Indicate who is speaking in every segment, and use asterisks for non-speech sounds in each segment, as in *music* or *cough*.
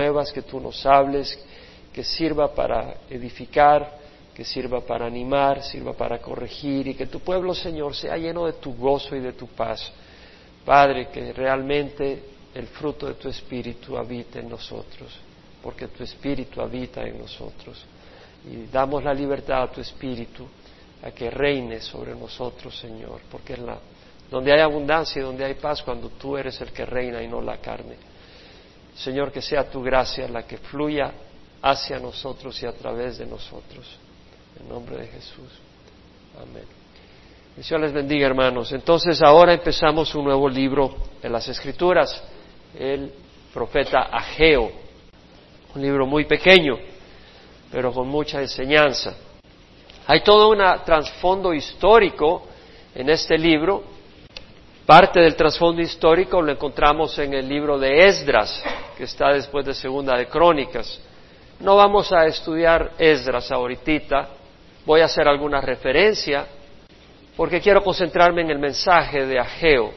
Speaker 1: nuevas, que tú nos hables, que sirva para edificar, que sirva para animar, sirva para corregir y que tu pueblo, Señor, sea lleno de tu gozo y de tu paz. Padre, que realmente el fruto de tu Espíritu habite en nosotros, porque tu Espíritu habita en nosotros. Y damos la libertad a tu Espíritu a que reine sobre nosotros, Señor, porque es la, donde hay abundancia y donde hay paz cuando tú eres el que reina y no la carne. Señor, que sea tu gracia la que fluya hacia nosotros y a través de nosotros. En nombre de Jesús. Amén. Dios les bendiga, hermanos. Entonces, ahora empezamos un nuevo libro en las Escrituras, el profeta Ageo. Un libro muy pequeño, pero con mucha enseñanza. Hay todo un trasfondo histórico en este libro. Parte del trasfondo histórico lo encontramos en el libro de Esdras, que está después de Segunda de Crónicas. No vamos a estudiar Esdras ahorita, voy a hacer alguna referencia porque quiero concentrarme en el mensaje de Ageo.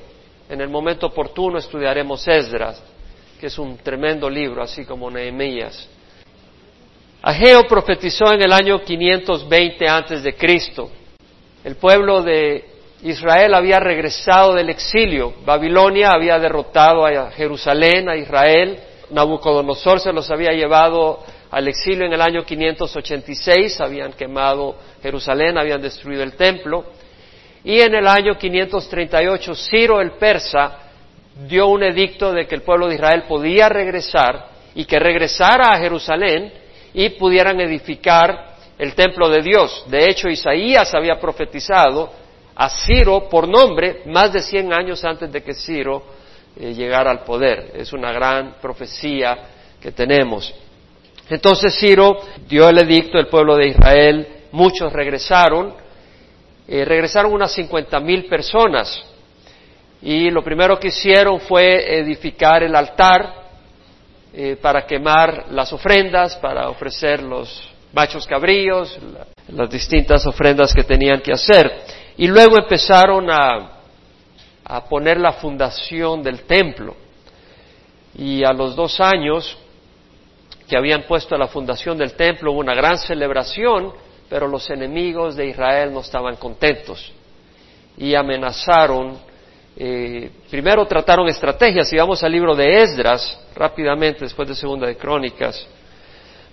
Speaker 1: En el momento oportuno estudiaremos Esdras, que es un tremendo libro, así como Nehemías. Ageo profetizó en el año 520 antes de Cristo. El pueblo de Israel había regresado del exilio. Babilonia había derrotado a Jerusalén, a Israel. Nabucodonosor se los había llevado al exilio en el año 586. Habían quemado Jerusalén, habían destruido el templo. Y en el año 538 Ciro el persa dio un edicto de que el pueblo de Israel podía regresar y que regresara a Jerusalén y pudieran edificar el templo de Dios. De hecho, Isaías había profetizado a Ciro por nombre más de 100 años antes de que Ciro eh, llegara al poder. Es una gran profecía que tenemos. Entonces Ciro dio el edicto, el pueblo de Israel, muchos regresaron, eh, regresaron unas cincuenta mil personas y lo primero que hicieron fue edificar el altar eh, para quemar las ofrendas, para ofrecer los machos cabríos, las distintas ofrendas que tenían que hacer. Y luego empezaron a, a poner la fundación del templo. Y a los dos años que habían puesto la fundación del templo hubo una gran celebración pero los enemigos de Israel no estaban contentos y amenazaron, eh, primero trataron estrategias, si vamos al libro de Esdras, rápidamente después de Segunda de Crónicas,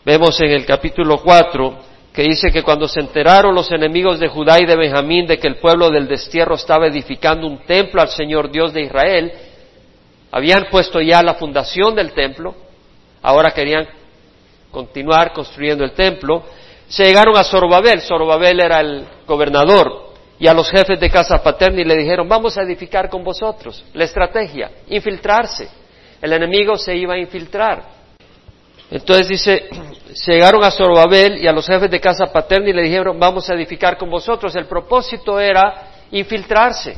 Speaker 1: vemos en el capítulo 4 que dice que cuando se enteraron los enemigos de Judá y de Benjamín de que el pueblo del destierro estaba edificando un templo al Señor Dios de Israel, habían puesto ya la fundación del templo, ahora querían continuar construyendo el templo, se llegaron a Zorobabel, Zorobabel era el gobernador, y a los jefes de casa paterna y le dijeron, vamos a edificar con vosotros. La estrategia, infiltrarse. El enemigo se iba a infiltrar. Entonces dice, *clears throat* llegaron a Zorobabel y a los jefes de casa paterna y le dijeron, vamos a edificar con vosotros. El propósito era infiltrarse,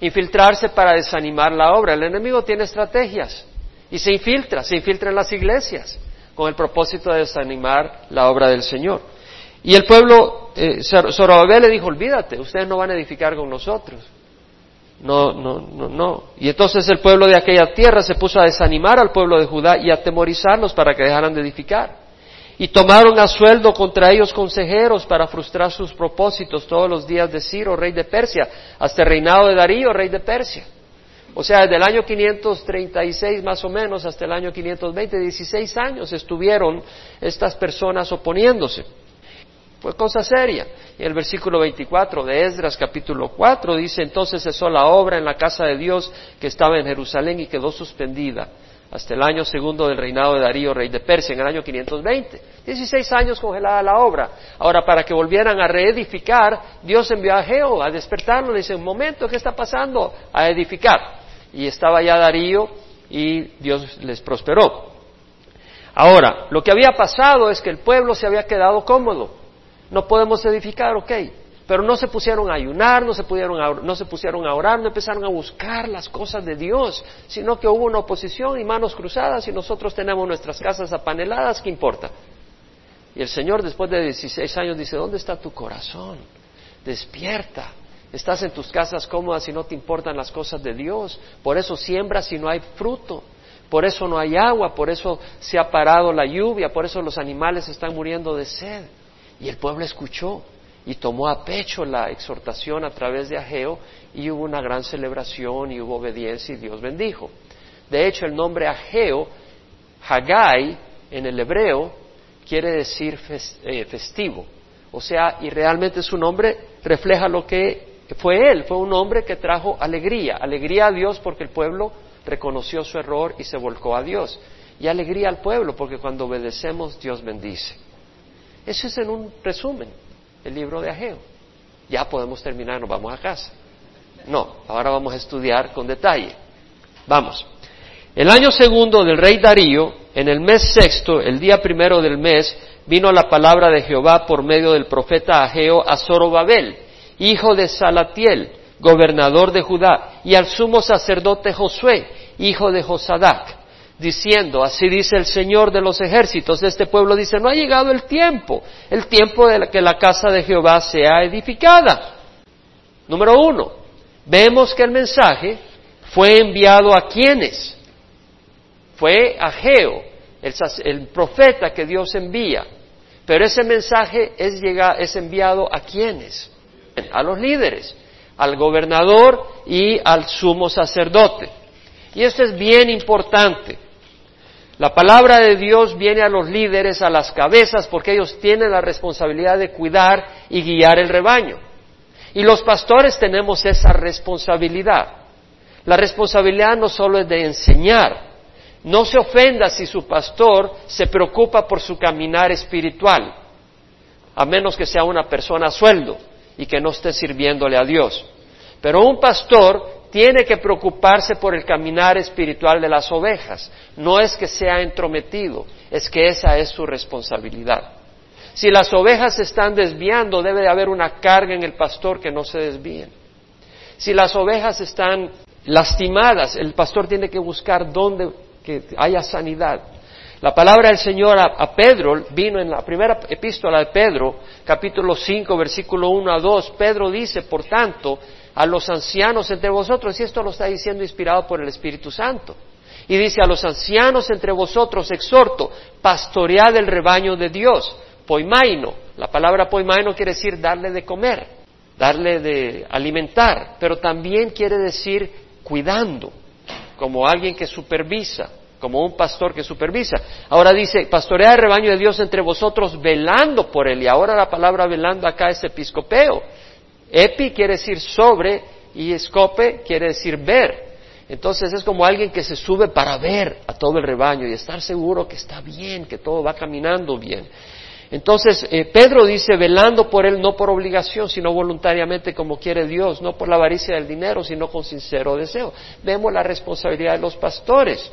Speaker 1: infiltrarse para desanimar la obra. El enemigo tiene estrategias y se infiltra, se infiltra en las iglesias con el propósito de desanimar la obra del Señor. Y el pueblo, eh, Zorobabel le dijo, olvídate, ustedes no van a edificar con nosotros. No, no, no, no. Y entonces el pueblo de aquella tierra se puso a desanimar al pueblo de Judá y a atemorizarlos para que dejaran de edificar. Y tomaron a sueldo contra ellos consejeros para frustrar sus propósitos todos los días de Ciro, rey de Persia, hasta el reinado de Darío, rey de Persia. O sea, desde el año 536 más o menos hasta el año 520, 16 años estuvieron estas personas oponiéndose. Fue cosa seria. Y el versículo 24 de Esdras capítulo 4 dice, entonces cesó la obra en la casa de Dios que estaba en Jerusalén y quedó suspendida hasta el año segundo del reinado de Darío, rey de Persia, en el año 520. 16 años congelada la obra. Ahora, para que volvieran a reedificar, Dios envió a Geo a despertarlo. Le dice, un momento, ¿qué está pasando? A edificar. Y estaba ya Darío y Dios les prosperó. Ahora, lo que había pasado es que el pueblo se había quedado cómodo no podemos edificar, ok. Pero no se pusieron a ayunar, no se, pudieron no se pusieron a orar, no empezaron a buscar las cosas de Dios, sino que hubo una oposición y manos cruzadas y nosotros tenemos nuestras casas apaneladas, ¿qué importa? Y el Señor después de 16 años dice, ¿dónde está tu corazón? Despierta. Estás en tus casas cómodas y no te importan las cosas de Dios. Por eso siembras si no hay fruto. por eso no hay agua, por eso se ha parado la lluvia, por eso los animales están muriendo de sed. Y el pueblo escuchó y tomó a pecho la exhortación a través de Ageo y hubo una gran celebración y hubo obediencia y Dios bendijo. De hecho, el nombre Ageo, Hagai, en el hebreo, quiere decir eh, festivo. O sea, y realmente su nombre refleja lo que fue él, fue un hombre que trajo alegría, alegría a Dios porque el pueblo reconoció su error y se volcó a Dios, y alegría al pueblo porque cuando obedecemos Dios bendice. Eso es en un resumen el libro de Ageo. Ya podemos terminar, nos vamos a casa. No, ahora vamos a estudiar con detalle. Vamos. El año segundo del rey Darío, en el mes sexto, el día primero del mes, vino la palabra de Jehová por medio del profeta Ageo a Zorobabel, hijo de Salatiel, gobernador de Judá, y al sumo sacerdote Josué, hijo de Josadac, diciendo, así dice el Señor de los ejércitos, este pueblo dice, no ha llegado el tiempo, el tiempo de que la casa de Jehová sea edificada. Número uno, vemos que el mensaje fue enviado a quienes? Fue a Geo, el, profeta que Dios envía. Pero ese mensaje es, es enviado a quienes? A los líderes, al gobernador y al sumo sacerdote. Y esto es bien importante. La palabra de Dios viene a los líderes, a las cabezas, porque ellos tienen la responsabilidad de cuidar y guiar el rebaño. Y los pastores tenemos esa responsabilidad. La responsabilidad no solo es de enseñar. No se ofenda si su pastor se preocupa por su caminar espiritual, a menos que sea una persona sueldo y que no esté sirviéndole a Dios. Pero un pastor tiene que preocuparse por el caminar espiritual de las ovejas. No es que sea entrometido, es que esa es su responsabilidad. Si las ovejas se están desviando, debe de haber una carga en el pastor que no se desvíen. Si las ovejas están lastimadas, el pastor tiene que buscar dónde que haya sanidad. La palabra del Señor a, a, Pedro vino en la primera epístola de Pedro, capítulo 5, versículo 1 a 2. Pedro dice, por tanto, a los ancianos entre vosotros, y esto lo está diciendo inspirado por el Espíritu Santo. Y dice, a los ancianos entre vosotros exhorto, pastoread el rebaño de Dios, poimaino. La palabra poimaino quiere decir darle de comer, darle de alimentar, pero también quiere decir cuidando, como alguien que supervisa, como un pastor que supervisa. Ahora dice, pastorea el rebaño de Dios entre vosotros velando por él. Y ahora la palabra velando acá es episcopeo. Epi quiere decir sobre y escope quiere decir ver. Entonces es como alguien que se sube para ver a todo el rebaño y estar seguro que está bien, que todo va caminando bien. Entonces eh, Pedro dice, velando por él no por obligación, sino voluntariamente como quiere Dios, no por la avaricia del dinero, sino con sincero deseo. Vemos la responsabilidad de los pastores.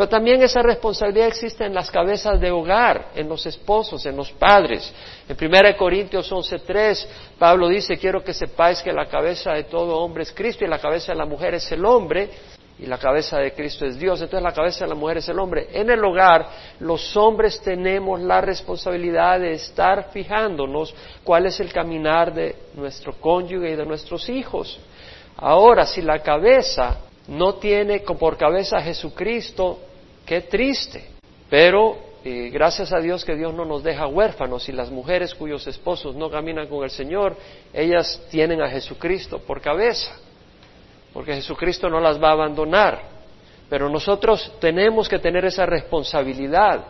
Speaker 1: Pero también esa responsabilidad existe en las cabezas de hogar, en los esposos, en los padres. En 1 Corintios 11.3, Pablo dice, quiero que sepáis que la cabeza de todo hombre es Cristo y la cabeza de la mujer es el hombre y la cabeza de Cristo es Dios. Entonces la cabeza de la mujer es el hombre. En el hogar, los hombres tenemos la responsabilidad de estar fijándonos cuál es el caminar de nuestro cónyuge y de nuestros hijos. Ahora, si la cabeza no tiene por cabeza a Jesucristo, Qué triste. Pero eh, gracias a Dios que Dios no nos deja huérfanos y las mujeres cuyos esposos no caminan con el Señor, ellas tienen a Jesucristo por cabeza, porque Jesucristo no las va a abandonar. Pero nosotros tenemos que tener esa responsabilidad.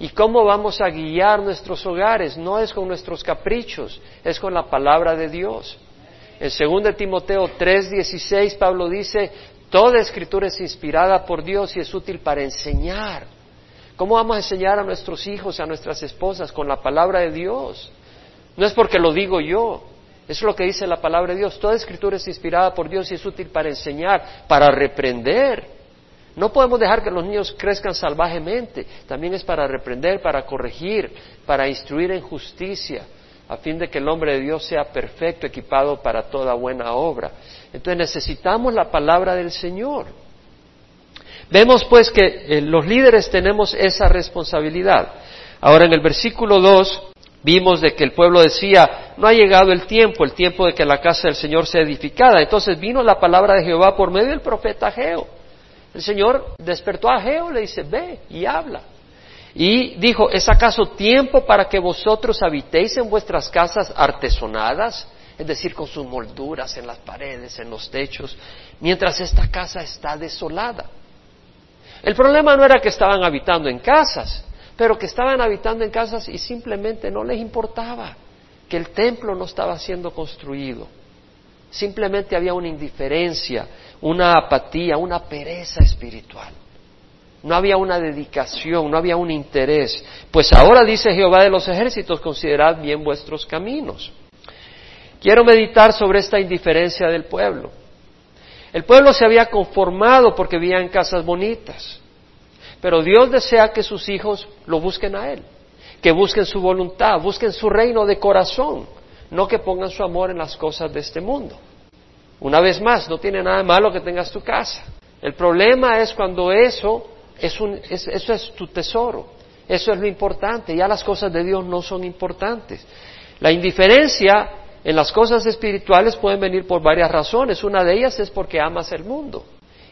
Speaker 1: ¿Y cómo vamos a guiar nuestros hogares? No es con nuestros caprichos, es con la palabra de Dios. En 2 Timoteo 3:16 Pablo dice, Toda escritura es inspirada por Dios y es útil para enseñar. ¿Cómo vamos a enseñar a nuestros hijos, a nuestras esposas con la palabra de Dios? No es porque lo digo yo, es lo que dice la palabra de Dios. Toda escritura es inspirada por Dios y es útil para enseñar, para reprender. No podemos dejar que los niños crezcan salvajemente. También es para reprender, para corregir, para instruir en justicia, a fin de que el hombre de Dios sea perfecto, equipado para toda buena obra. Entonces necesitamos la palabra del Señor. Vemos pues que eh, los líderes tenemos esa responsabilidad. Ahora en el versículo 2 vimos de que el pueblo decía, no ha llegado el tiempo, el tiempo de que la casa del Señor sea edificada. Entonces vino la palabra de Jehová por medio del profeta Geo. El Señor despertó a Geo, le dice, ve y habla. Y dijo, ¿es acaso tiempo para que vosotros habitéis en vuestras casas artesonadas? Es decir, con sus molduras en las paredes, en los techos, mientras esta casa está desolada. El problema no era que estaban habitando en casas, pero que estaban habitando en casas y simplemente no les importaba que el templo no estaba siendo construido. Simplemente había una indiferencia, una apatía, una pereza espiritual. No había una dedicación, no había un interés. Pues ahora dice Jehová de los ejércitos, considerad bien vuestros caminos. Quiero meditar sobre esta indiferencia del pueblo. El pueblo se había conformado porque vivía en casas bonitas, pero Dios desea que sus hijos lo busquen a Él, que busquen su voluntad, busquen su reino de corazón, no que pongan su amor en las cosas de este mundo. Una vez más, no tiene nada de malo que tengas tu casa. El problema es cuando eso es, un, eso es tu tesoro, eso es lo importante, ya las cosas de Dios no son importantes. La indiferencia en las cosas espirituales pueden venir por varias razones. Una de ellas es porque amas el mundo.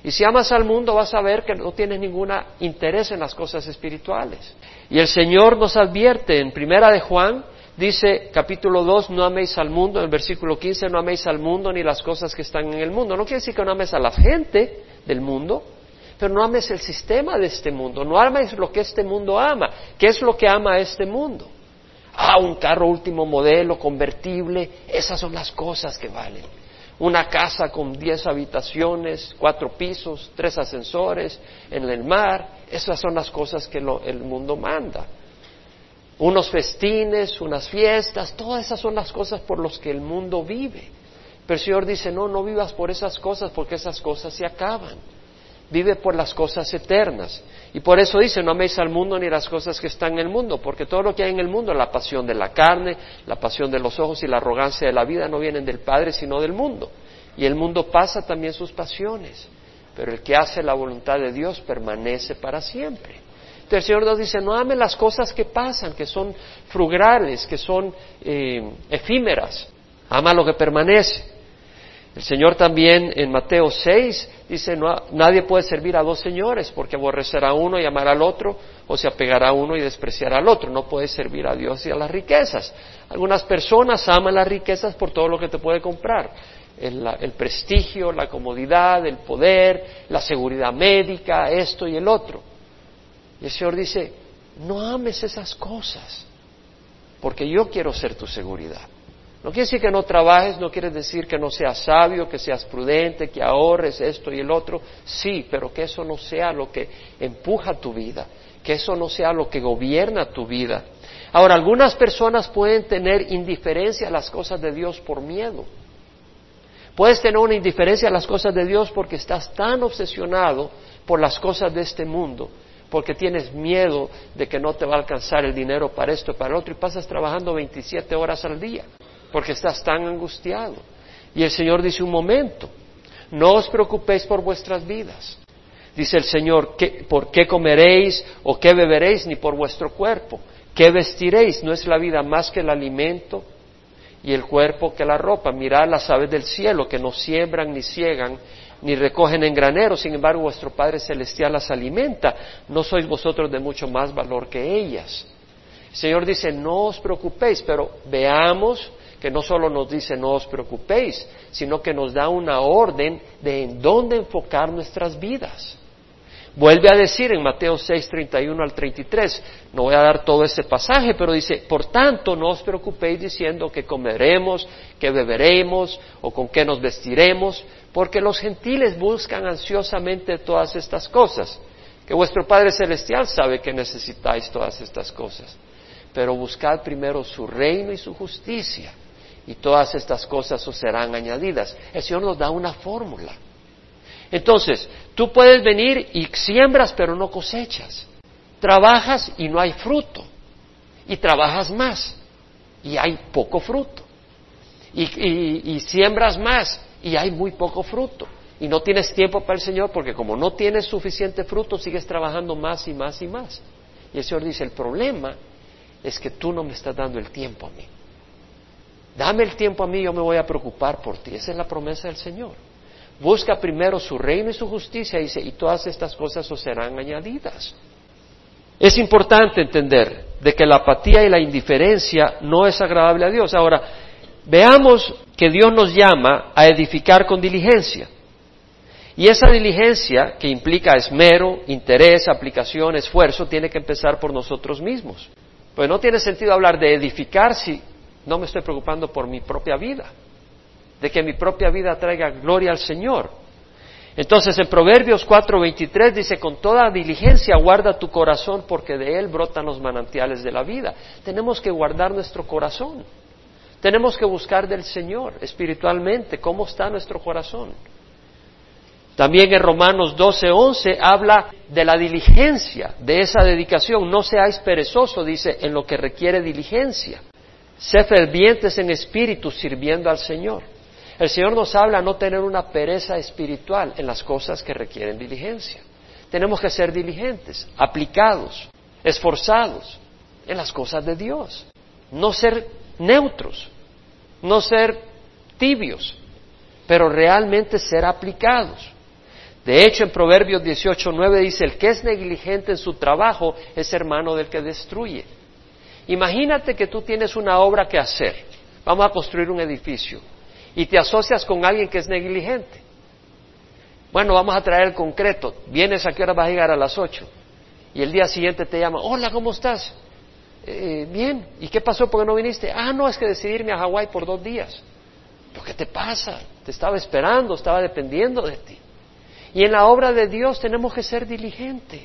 Speaker 1: Y si amas al mundo vas a ver que no tienes ningún interés en las cosas espirituales. Y el Señor nos advierte en Primera de Juan, dice capítulo 2, no améis al mundo, en el versículo 15, no améis al mundo ni las cosas que están en el mundo. No quiere decir que no ames a la gente del mundo, pero no ames el sistema de este mundo, no ames lo que este mundo ama. ¿Qué es lo que ama este mundo? Ah, un carro último modelo, convertible, esas son las cosas que valen. Una casa con diez habitaciones, cuatro pisos, tres ascensores, en el mar, esas son las cosas que el mundo manda. Unos festines, unas fiestas, todas esas son las cosas por las que el mundo vive. Pero el Señor dice, no, no vivas por esas cosas porque esas cosas se acaban vive por las cosas eternas. Y por eso dice, no améis al mundo ni las cosas que están en el mundo, porque todo lo que hay en el mundo, la pasión de la carne, la pasión de los ojos y la arrogancia de la vida no vienen del Padre, sino del mundo. Y el mundo pasa también sus pasiones, pero el que hace la voluntad de Dios permanece para siempre. Entonces el Señor nos dice, no ame las cosas que pasan, que son frugales, que son eh, efímeras, ama lo que permanece. El Señor también en Mateo 6 dice, nadie puede servir a dos señores porque aborrecerá a uno y amará al otro o se apegará a uno y despreciará al otro. No puede servir a Dios y a las riquezas. Algunas personas aman las riquezas por todo lo que te puede comprar. El, el prestigio, la comodidad, el poder, la seguridad médica, esto y el otro. Y el Señor dice, no ames esas cosas porque yo quiero ser tu seguridad. No quiere decir que no trabajes, no quiere decir que no seas sabio, que seas prudente, que ahorres esto y el otro. Sí, pero que eso no sea lo que empuja tu vida, que eso no sea lo que gobierna tu vida. Ahora, algunas personas pueden tener indiferencia a las cosas de Dios por miedo. Puedes tener una indiferencia a las cosas de Dios porque estás tan obsesionado por las cosas de este mundo, porque tienes miedo de que no te va a alcanzar el dinero para esto y para el otro y pasas trabajando 27 horas al día porque estás tan angustiado. Y el Señor dice un momento, no os preocupéis por vuestras vidas. Dice el Señor, ¿por qué comeréis o qué beberéis ni por vuestro cuerpo? ¿Qué vestiréis? ¿No es la vida más que el alimento y el cuerpo que la ropa? Mirad las aves del cielo que no siembran ni ciegan ni recogen en graneros, sin embargo vuestro Padre Celestial las alimenta. ¿No sois vosotros de mucho más valor que ellas? El Señor dice, no os preocupéis, pero veamos que no solo nos dice no os preocupéis, sino que nos da una orden de en dónde enfocar nuestras vidas. Vuelve a decir en Mateo 6, 31 al 33, no voy a dar todo ese pasaje, pero dice, por tanto no os preocupéis diciendo que comeremos, que beberemos o con qué nos vestiremos, porque los gentiles buscan ansiosamente todas estas cosas, que vuestro Padre Celestial sabe que necesitáis todas estas cosas, pero buscad primero su reino y su justicia y todas estas cosas os serán añadidas. El Señor nos da una fórmula. Entonces, tú puedes venir y siembras pero no cosechas. Trabajas y no hay fruto. Y trabajas más y hay poco fruto. Y, y siembras más y hay muy poco fruto. Y no tienes tiempo para el Señor porque como no tienes suficiente fruto, sigues trabajando más y más y más. Y el Señor dice, el problema es que tú no me estás dando el tiempo a mí. Dame el tiempo a mí, yo me voy a preocupar por ti. Esa es la promesa del Señor. Busca primero su reino y su justicia, dice, y todas estas cosas os serán añadidas. Es importante entender de que la apatía y la indiferencia no es agradable a Dios. Ahora, veamos que Dios nos llama a edificar con diligencia. Y esa diligencia, que implica esmero, interés, aplicación, esfuerzo, tiene que empezar por nosotros mismos. Pues no tiene sentido hablar de edificar si no me estoy preocupando por mi propia vida, de que mi propia vida traiga gloria al Señor. Entonces en Proverbios 4:23 dice, con toda diligencia guarda tu corazón porque de él brotan los manantiales de la vida. Tenemos que guardar nuestro corazón. Tenemos que buscar del Señor espiritualmente cómo está nuestro corazón. También en Romanos 12, habla de la diligencia, de esa dedicación. No seáis perezoso, dice, en lo que requiere diligencia. Sé fervientes en espíritu sirviendo al Señor. El Señor nos habla no tener una pereza espiritual en las cosas que requieren diligencia. Tenemos que ser diligentes, aplicados, esforzados en las cosas de Dios. No ser neutros, no ser tibios, pero realmente ser aplicados. De hecho, en Proverbios 18.9 dice, el que es negligente en su trabajo es hermano del que destruye. Imagínate que tú tienes una obra que hacer. Vamos a construir un edificio. Y te asocias con alguien que es negligente. Bueno, vamos a traer el concreto. Vienes a qué hora vas a llegar a las 8. Y el día siguiente te llama, hola, ¿cómo estás? Eh, bien. ¿Y qué pasó? ¿Por qué no viniste? Ah, no, es que decidí irme a Hawái por dos días. ¿Pero qué te pasa? Te estaba esperando, estaba dependiendo de ti. Y en la obra de Dios tenemos que ser diligentes.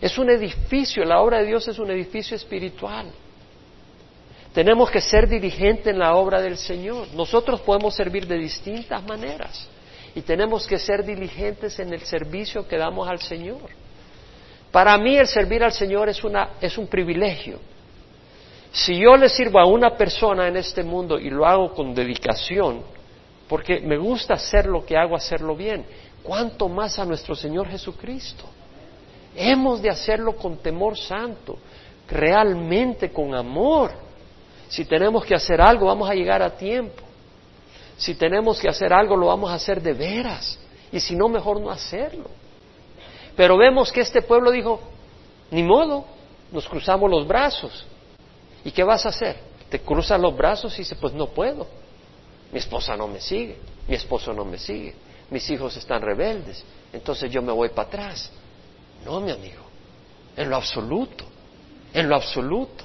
Speaker 1: Es un edificio, la obra de Dios es un edificio espiritual. Tenemos que ser diligentes en la obra del Señor. Nosotros podemos servir de distintas maneras y tenemos que ser diligentes en el servicio que damos al Señor. Para mí el servir al Señor es, una, es un privilegio. Si yo le sirvo a una persona en este mundo y lo hago con dedicación, porque me gusta hacer lo que hago, hacerlo bien, ¿cuánto más a nuestro Señor Jesucristo? Hemos de hacerlo con temor santo, realmente con amor. Si tenemos que hacer algo, vamos a llegar a tiempo. Si tenemos que hacer algo, lo vamos a hacer de veras. Y si no, mejor no hacerlo. Pero vemos que este pueblo dijo, ni modo, nos cruzamos los brazos. ¿Y qué vas a hacer? Te cruzas los brazos y dices, pues no puedo. Mi esposa no me sigue, mi esposo no me sigue mis hijos están rebeldes, entonces yo me voy para atrás. No, mi amigo, en lo absoluto, en lo absoluto.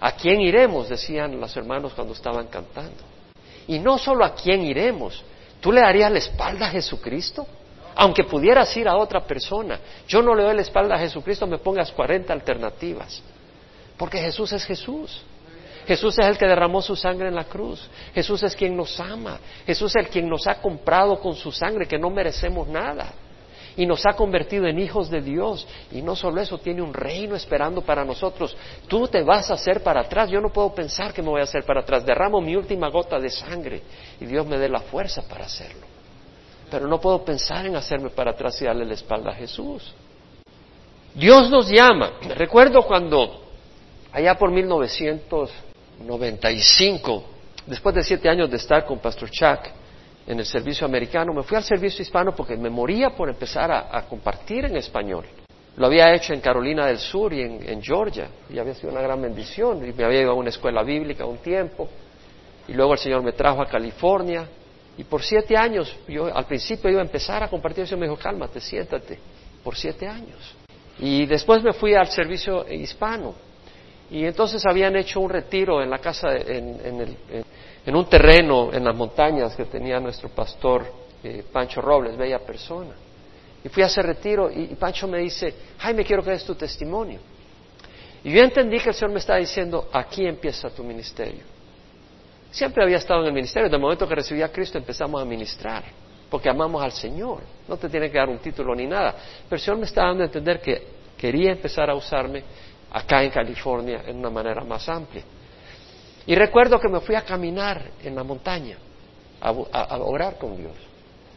Speaker 1: ¿A quién iremos? decían los hermanos cuando estaban cantando. Y no solo a quién iremos, ¿tú le darías la espalda a Jesucristo? Aunque pudieras ir a otra persona, yo no le doy la espalda a Jesucristo, me pongas 40 alternativas. Porque Jesús es Jesús. Jesús es el que derramó su sangre en la cruz. Jesús es quien nos ama. Jesús es el quien nos ha comprado con su sangre, que no merecemos nada. Y nos ha convertido en hijos de Dios. Y no solo eso, tiene un reino esperando para nosotros. Tú te vas a hacer para atrás. Yo no puedo pensar que me voy a hacer para atrás. Derramo mi última gota de sangre y Dios me dé la fuerza para hacerlo. Pero no puedo pensar en hacerme para atrás y darle la espalda a Jesús. Dios nos llama. Recuerdo cuando, allá por 1900, 95, después de siete años de estar con Pastor Chuck en el servicio americano, me fui al servicio hispano porque me moría por empezar a, compartir en español. Lo había hecho en Carolina del Sur y en, Georgia, y había sido una gran bendición, y me había ido a una escuela bíblica un tiempo, y luego el Señor me trajo a California, y por siete años, yo al principio iba a empezar a compartir, eso me dijo, cálmate, siéntate, por siete años. Y después me fui al servicio hispano, y entonces habían hecho un retiro en la casa, en, un terreno en las montañas que tenía nuestro pastor eh, Pancho Robles, bella persona. Y fui a ese retiro y, Pancho me dice, Jaime, quiero que des tu testimonio. Y yo entendí que el Señor me estaba diciendo, aquí empieza tu ministerio. Siempre había estado en el ministerio, desde el momento que recibí a Cristo empezamos a ministrar, porque amamos al Señor. No te tiene que dar un título ni nada. Pero el Señor me estaba dando a entender que quería empezar a usarme acá en California en una manera más amplia. Y recuerdo que me fui a caminar en la montaña, a, orar con Dios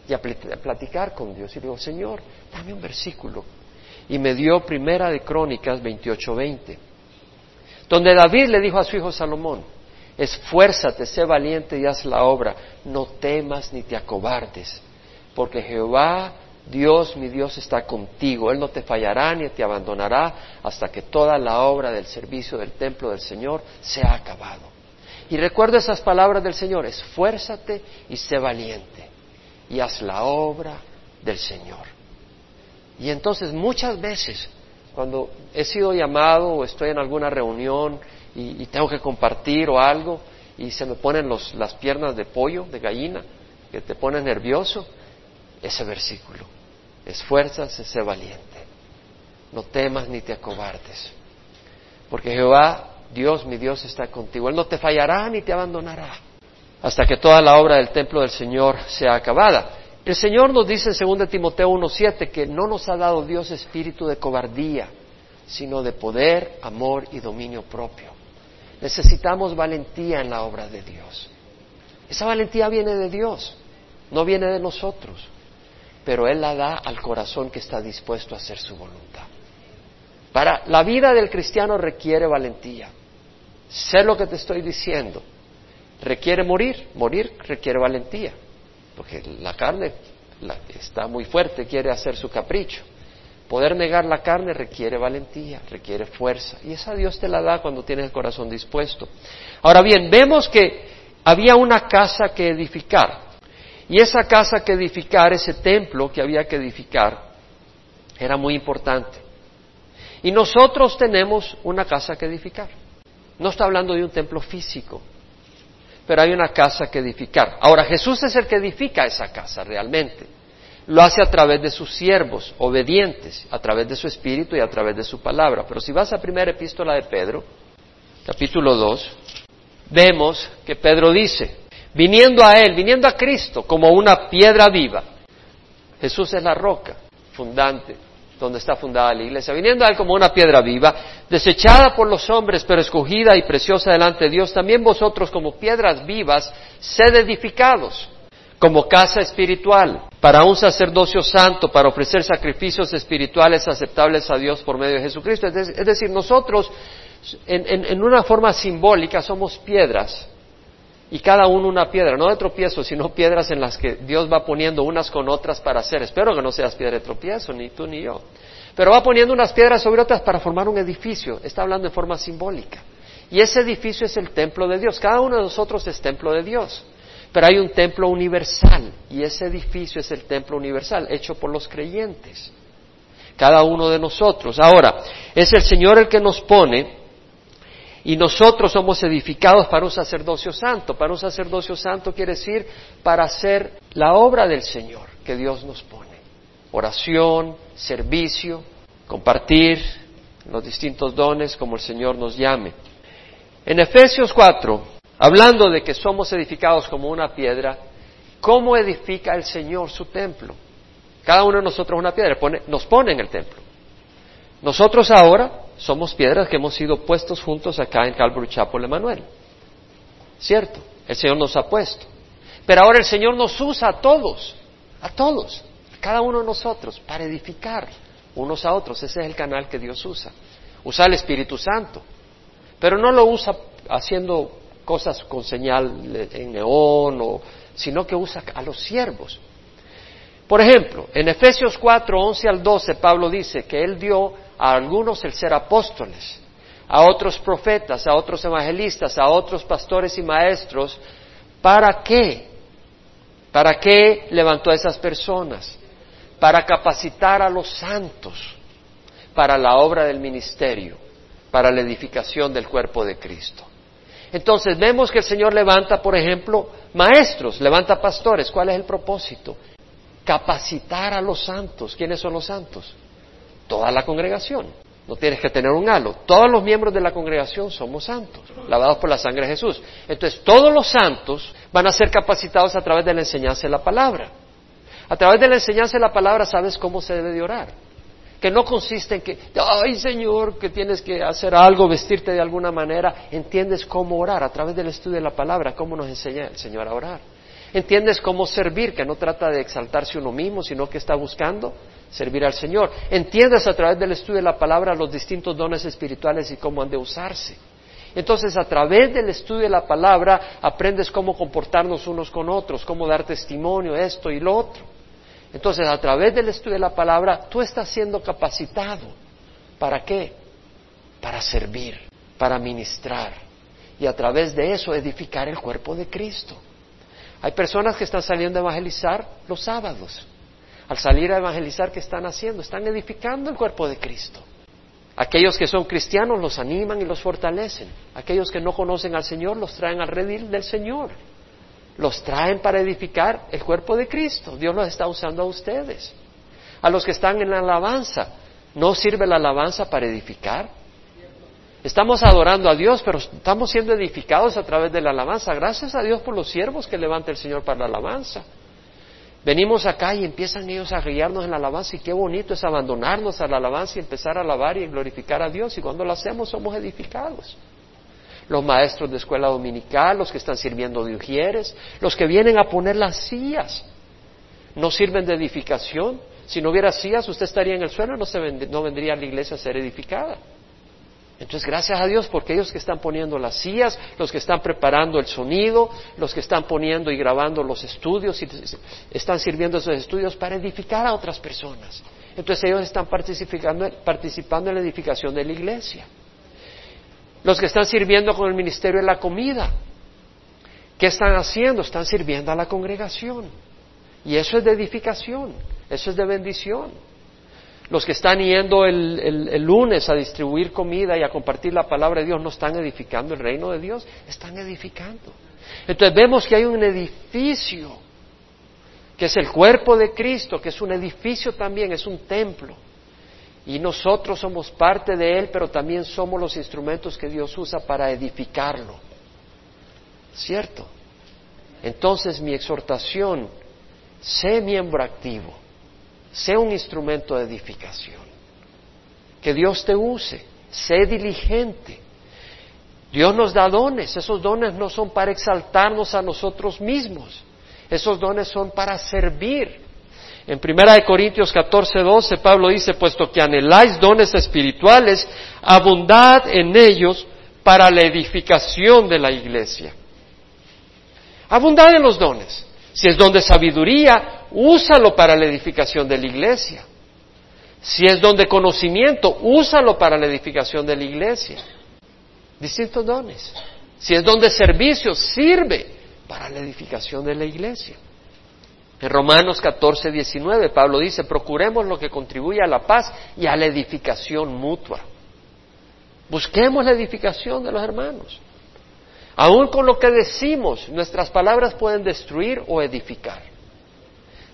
Speaker 1: y a, platicar con Dios. Y digo, Señor, dame un versículo. Y me dio Primera de Crónicas 28:20, donde David le dijo a su hijo Salomón, Esfuérzate, sé valiente y haz la obra. No temas ni te acobardes, porque Jehová, Dios, mi Dios, está contigo. Él no te fallará ni te abandonará hasta que toda la obra del servicio del templo del Señor sea acabado. Y recuerda esas palabras del Señor, esfuérzate y sé valiente y haz la obra del Señor. Y entonces muchas veces, cuando he sido llamado o estoy en alguna reunión y, tengo que compartir o algo y se me ponen las piernas de pollo, de gallina, que te pone nervioso, ese versículo, esfuérzate, sé valiente, no temas ni te acobardes, porque Jehová, Dios, mi Dios, está contigo, Él no te fallará ni te abandonará hasta que toda la obra del templo del Señor sea acabada. El Señor nos dice en 2 Timoteo 1.7 que no nos ha dado Dios espíritu de cobardía, sino de poder, amor y dominio propio. Necesitamos valentía en la obra de Dios. Esa valentía viene de Dios, no viene de nosotros, pero Él la da al corazón que está dispuesto a hacer su voluntad. Para la vida del cristiano requiere valentía. Sé lo que te estoy diciendo requiere morir, morir requiere valentía, porque la carne está muy fuerte, quiere hacer su capricho. Poder negar la carne requiere valentía, requiere fuerza, y esa Dios te la da cuando tienes el corazón dispuesto. Ahora bien, vemos que había una casa que edificar, y esa casa que edificar, ese templo que había que edificar, era muy importante. Y nosotros tenemos una casa que edificar. No está hablando de un templo físico, pero hay una casa que edificar. Ahora, Jesús es el que edifica esa casa realmente. Lo hace a través de sus siervos, obedientes, a través de su espíritu y a través de su palabra. Pero si vas a primera epístola de Pedro, capítulo 2, vemos que Pedro dice, viniendo a Él, viniendo a Cristo como una piedra viva, Jesús es la roca fundante donde está fundada la iglesia, viniendo a él como una piedra viva, desechada por los hombres, pero escogida y preciosa delante de Dios, también vosotros como piedras vivas, sed edificados como casa espiritual, para un sacerdocio santo, para ofrecer sacrificios espirituales aceptables a Dios por medio de Jesucristo. Es, decir, nosotros, en una forma simbólica, somos piedras y cada uno una piedra, no de tropiezo, sino piedras en las que Dios va poniendo unas con otras para hacer. Espero que no seas piedra de tropiezo, ni tú ni yo. Pero va poniendo unas piedras sobre otras para formar un edificio. Está hablando de forma simbólica. Y ese edificio es el templo de Dios. Cada uno de nosotros es templo de Dios. Pero hay un templo universal y ese edificio es el templo universal, hecho por los creyentes. Cada uno de nosotros. Ahora, es el Señor el que nos pone y nosotros somos edificados para un sacerdocio santo. Para un sacerdocio santo quiere decir para hacer la obra del Señor que Dios nos pone. Oración, servicio, compartir los distintos dones como el Señor nos llame. En Efesios 4, hablando de que somos edificados como una piedra, ¿cómo edifica el Señor su templo? Cada uno de nosotros una piedra, nos pone en el templo. Nosotros ahora somos piedras que hemos sido puestos juntos acá en Calvary Chapel Emanuel. ¿Cierto? El Señor nos ha puesto. Pero ahora el Señor nos usa a todos, a todos, a cada uno de nosotros, para edificar unos a otros. Ese es el canal que Dios usa. Usa el Espíritu Santo. Pero no lo usa haciendo cosas con señal en neón, o, sino que usa a los siervos. Por ejemplo, en Efesios 4, 11 al 12, Pablo dice que él dio a algunos el ser apóstoles, a otros profetas, a otros evangelistas, a otros pastores y maestros. ¿Para qué? ¿Para qué levantó a esas personas? Para capacitar a los santos para la obra del ministerio, para la edificación del cuerpo de Cristo. Entonces vemos que el Señor levanta, por ejemplo, maestros, levanta pastores. ¿Cuál es el propósito? Capacitar a los santos. ¿Quiénes son los santos? Toda la congregación. No tienes que tener un halo. Todos los miembros de la congregación somos santos, lavados por la sangre de Jesús. Entonces, todos los santos van a ser capacitados a través de la enseñanza de la palabra. A través de la enseñanza de la palabra sabes cómo se debe de orar. Que no consiste en que, ay Señor, que tienes que hacer algo, vestirte de alguna manera. Entiendes cómo orar a través del estudio de la palabra, cómo nos enseña el Señor a orar. Entiendes cómo servir, que no trata de exaltarse uno mismo, sino que está buscando servir al Señor. Entiendes a través del estudio de la palabra los distintos dones espirituales y cómo han de usarse. Entonces, a través del estudio de la palabra, aprendes cómo comportarnos unos con otros, cómo dar testimonio, esto y lo otro. Entonces, a través del estudio de la palabra, tú estás siendo capacitado. ¿Para qué? Para servir, para ministrar. Y a través de eso edificar el cuerpo de Cristo. Hay personas que están saliendo a evangelizar los sábados. Al salir a evangelizar, ¿qué están haciendo? Están edificando el cuerpo de Cristo. Aquellos que son cristianos los animan y los fortalecen. Aquellos que no conocen al Señor los traen al redil del Señor. Los traen para edificar el cuerpo de Cristo. Dios los está usando a ustedes. A los que están en la alabanza, ¿no sirve la alabanza para edificar? Estamos adorando a Dios, pero estamos siendo edificados a través de la alabanza. Gracias a Dios por los siervos que levanta el Señor para la alabanza. Venimos acá y empiezan ellos a guiarnos en la alabanza y qué bonito es abandonarnos a la alabanza y empezar a alabar y glorificar a Dios y cuando lo hacemos somos edificados. Los maestros de escuela dominical, los que están sirviendo de ujieres, los que vienen a poner las sillas, no sirven de edificación. Si no hubiera sillas, usted estaría en el suelo y no, vendría a la iglesia a ser edificada. Entonces, gracias a Dios, porque ellos que están poniendo las sillas, los que están preparando el sonido, los que están poniendo y grabando los estudios, y están sirviendo esos estudios para edificar a otras personas. Entonces, ellos están participando, participando en la edificación de la iglesia. Los que están sirviendo con el ministerio de la comida, ¿qué están haciendo? Están sirviendo a la congregación. Y eso es de edificación, eso es de bendición. Los que están yendo el, lunes a distribuir comida y a compartir la palabra de Dios no están edificando el reino de Dios, están edificando. Entonces vemos que hay un edificio, que es el cuerpo de Cristo, que es un edificio también, es un templo. Y nosotros somos parte de Él, pero también somos los instrumentos que Dios usa para edificarlo. ¿Cierto? Entonces mi exhortación, sé miembro activo Sé un instrumento de edificación. Que Dios te use. Sé diligente. Dios nos da dones. Esos dones no son para exaltarnos a nosotros mismos. Esos dones son para servir. En Primera de Corintios 14, 12, Pablo dice, puesto que anheláis dones espirituales, abundad en ellos para la edificación de la iglesia. Abundad en los dones. Si es don de sabiduría, úsalo para la edificación de la iglesia. Si es don de conocimiento, úsalo para la edificación de la iglesia. Distintos dones. Si es don de servicio, sirve para la edificación de la iglesia. En Romanos 14, 19, Pablo dice, procuremos lo que contribuye a la paz y a la edificación mutua. Busquemos la edificación de los hermanos. Aún con lo que decimos, nuestras palabras pueden destruir o edificar.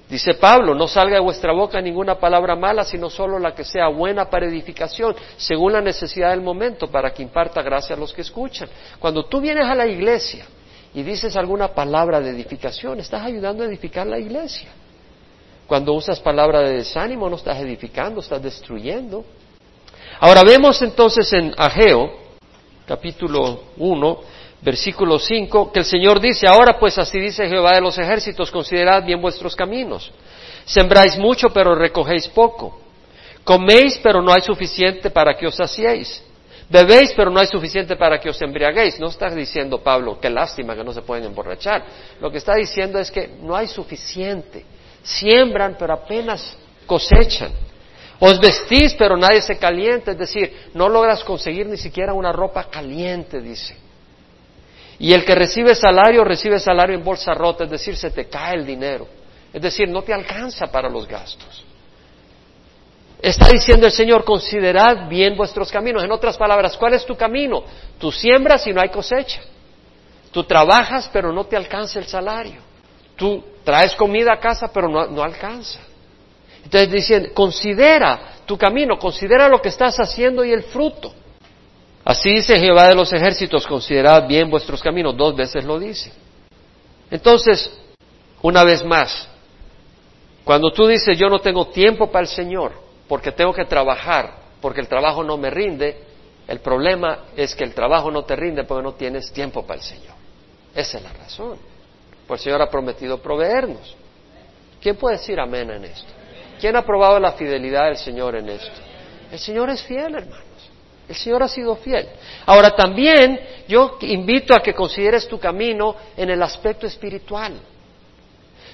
Speaker 1: Dice Pablo, no salga de vuestra boca ninguna palabra mala, sino solo la que sea buena para edificación, según la necesidad del momento, para que imparta gracia a los que escuchan. Cuando tú vienes a la iglesia y dices alguna palabra de edificación, estás ayudando a edificar la iglesia. Cuando usas palabra de desánimo, no estás edificando, estás destruyendo. Ahora vemos entonces en Ageo, capítulo 1, versículo 5, que el Señor dice, ahora pues así dice Jehová de los ejércitos, considerad bien vuestros caminos. Sembráis mucho, pero recogéis poco. Coméis, pero no hay suficiente para que os saciéis. Bebéis, pero no hay suficiente para que os embriaguéis. No está diciendo Pablo, qué lástima que no se pueden emborrachar. Lo que está diciendo es que no hay suficiente. Siembran, pero apenas cosechan. Os vestís, pero nadie se calienta. Es decir, no logras conseguir ni siquiera una ropa caliente, dice. Y el que recibe salario, recibe salario en bolsa rota, es decir, se te cae el dinero. Es decir, no te alcanza para los gastos. Está diciendo el Señor, considerad bien vuestros caminos. En otras palabras, ¿cuál es tu camino? Tú siembras y no hay cosecha. Tú trabajas, pero no te alcanza el salario. Tú traes comida a casa, pero no, no alcanza. Entonces dicen, considera tu camino, considera lo que estás haciendo y el fruto. Así dice Jehová de los ejércitos, considerad bien vuestros caminos, dos veces lo dice. Entonces, una vez más, cuando tú dices yo no tengo tiempo para el Señor, porque tengo que trabajar, porque el trabajo no me rinde, el problema es que el trabajo no te rinde porque no tienes tiempo para el Señor. Esa es la razón. Pues el Señor ha prometido proveernos. ¿Quién puede decir amén en esto? ¿Quién ha probado la fidelidad del Señor en esto? El Señor es fiel, hermano. El Señor ha sido fiel. Ahora también yo invito a que consideres tu camino en el aspecto espiritual.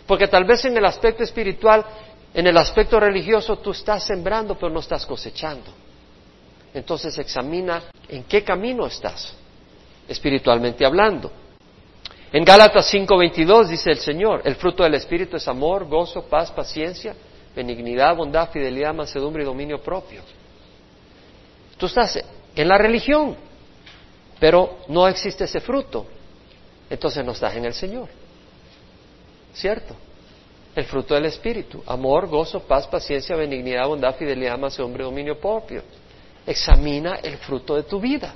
Speaker 1: Porque tal vez en el aspecto espiritual, en el aspecto religioso, tú estás sembrando pero no estás cosechando. Entonces examina en qué camino estás, espiritualmente hablando. En Gálatas 5:22 dice el Señor, el fruto del Espíritu es amor, gozo, paz, paciencia, benignidad, bondad, fidelidad, mansedumbre y dominio propio. Tú estás en la religión, pero no existe ese fruto. Entonces no estás en el Señor. ¿Cierto? El fruto del Espíritu, amor, gozo, paz, paciencia, benignidad, bondad, fidelidad, mansedumbre y dominio propio. Examina el fruto de tu vida.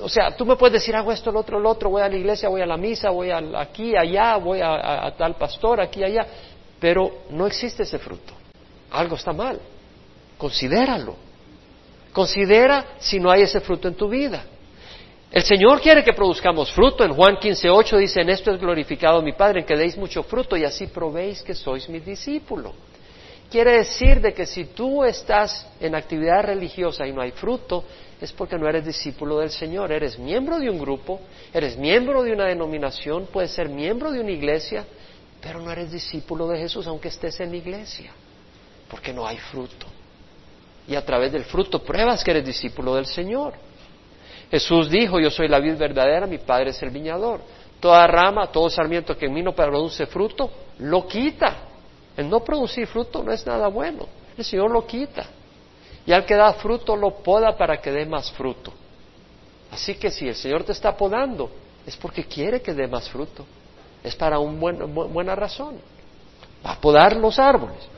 Speaker 1: O sea, tú me puedes decir, hago esto, lo otro, lo otro, voy a la iglesia, voy a la misa, voy aquí, allá, voy a, tal pastor, aquí, allá, pero no existe ese fruto. Algo está mal. Considéralo. Considera si no hay ese fruto en tu vida. El Señor quiere que produzcamos fruto. En Juan 15.8 dice, en esto es glorificado mi Padre, en que deis mucho fruto y así probéis que sois mi discípulo. Quiere decir de que si tú estás en actividad religiosa y no hay fruto, es porque no eres discípulo del Señor. Eres miembro de un grupo, eres miembro de una denominación, puedes ser miembro de una iglesia, pero no eres discípulo de Jesús aunque estés en la iglesia, porque no hay fruto. Y a través del fruto pruebas que eres discípulo del Señor. Jesús dijo, yo soy la vid verdadera, mi Padre es el viñador. Toda rama, todo sarmiento que en mí no produce fruto, lo quita. El no producir fruto no es nada bueno. El Señor lo quita. Y al que da fruto lo poda para que dé más fruto. Así que si el Señor te está podando, es porque quiere que dé más fruto. Es para una buena razón. Va a podar los árboles.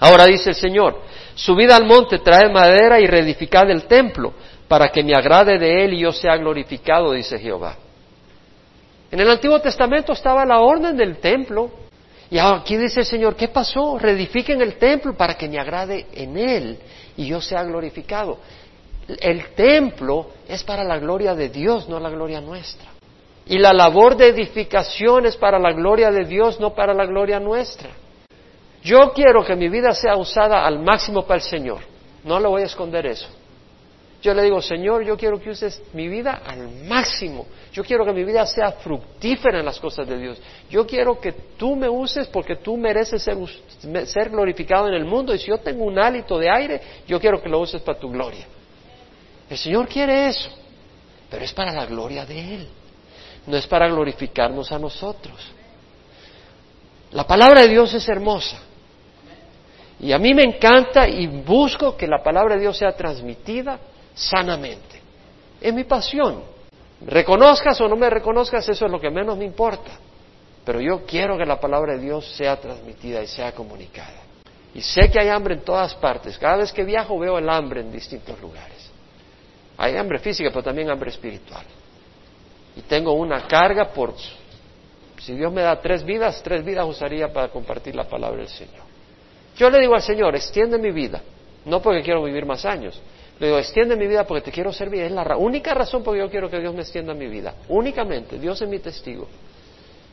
Speaker 1: Ahora dice el Señor, subid al monte, traed madera y reedificad el templo, para que me agrade de él y yo sea glorificado, dice Jehová. En el Antiguo Testamento estaba la orden del templo, y aquí dice el Señor, ¿qué pasó? Reedifiquen el templo para que me agrade en él y yo sea glorificado. El templo es para la gloria de Dios, no la gloria nuestra. Y la labor de edificación es para la gloria de Dios, no para la gloria nuestra. Yo quiero que mi vida sea usada al máximo para el Señor. No le voy a esconder eso. Yo le digo, Señor, yo quiero que uses mi vida al máximo. Yo quiero que mi vida sea fructífera en las cosas de Dios. Yo quiero que tú me uses porque tú mereces ser, glorificado en el mundo. Y si yo tengo un hálito de aire, yo quiero que lo uses para tu gloria. El Señor quiere eso, pero es para la gloria de Él. No es para glorificarnos a nosotros. La palabra de Dios es hermosa. Y a mí me encanta y busco que la palabra de Dios sea transmitida sanamente. Es mi pasión. Reconozcas o no me reconozcas, eso es lo que menos me importa. Pero yo quiero que la palabra de Dios sea transmitida y sea comunicada. Y sé que hay hambre en todas partes. Cada vez que viajo veo el hambre en distintos lugares. Hay hambre física, pero también hambre espiritual. Y tengo una carga por... Si Dios me da tres vidas, tres vidas usaría para compartir la palabra del Señor. Yo le digo al Señor, extiende mi vida. No porque quiero vivir más años, le digo, extiende mi vida porque te quiero servir. Es la única razón por que yo quiero que Dios me extienda mi vida. Únicamente. Dios es mi testigo.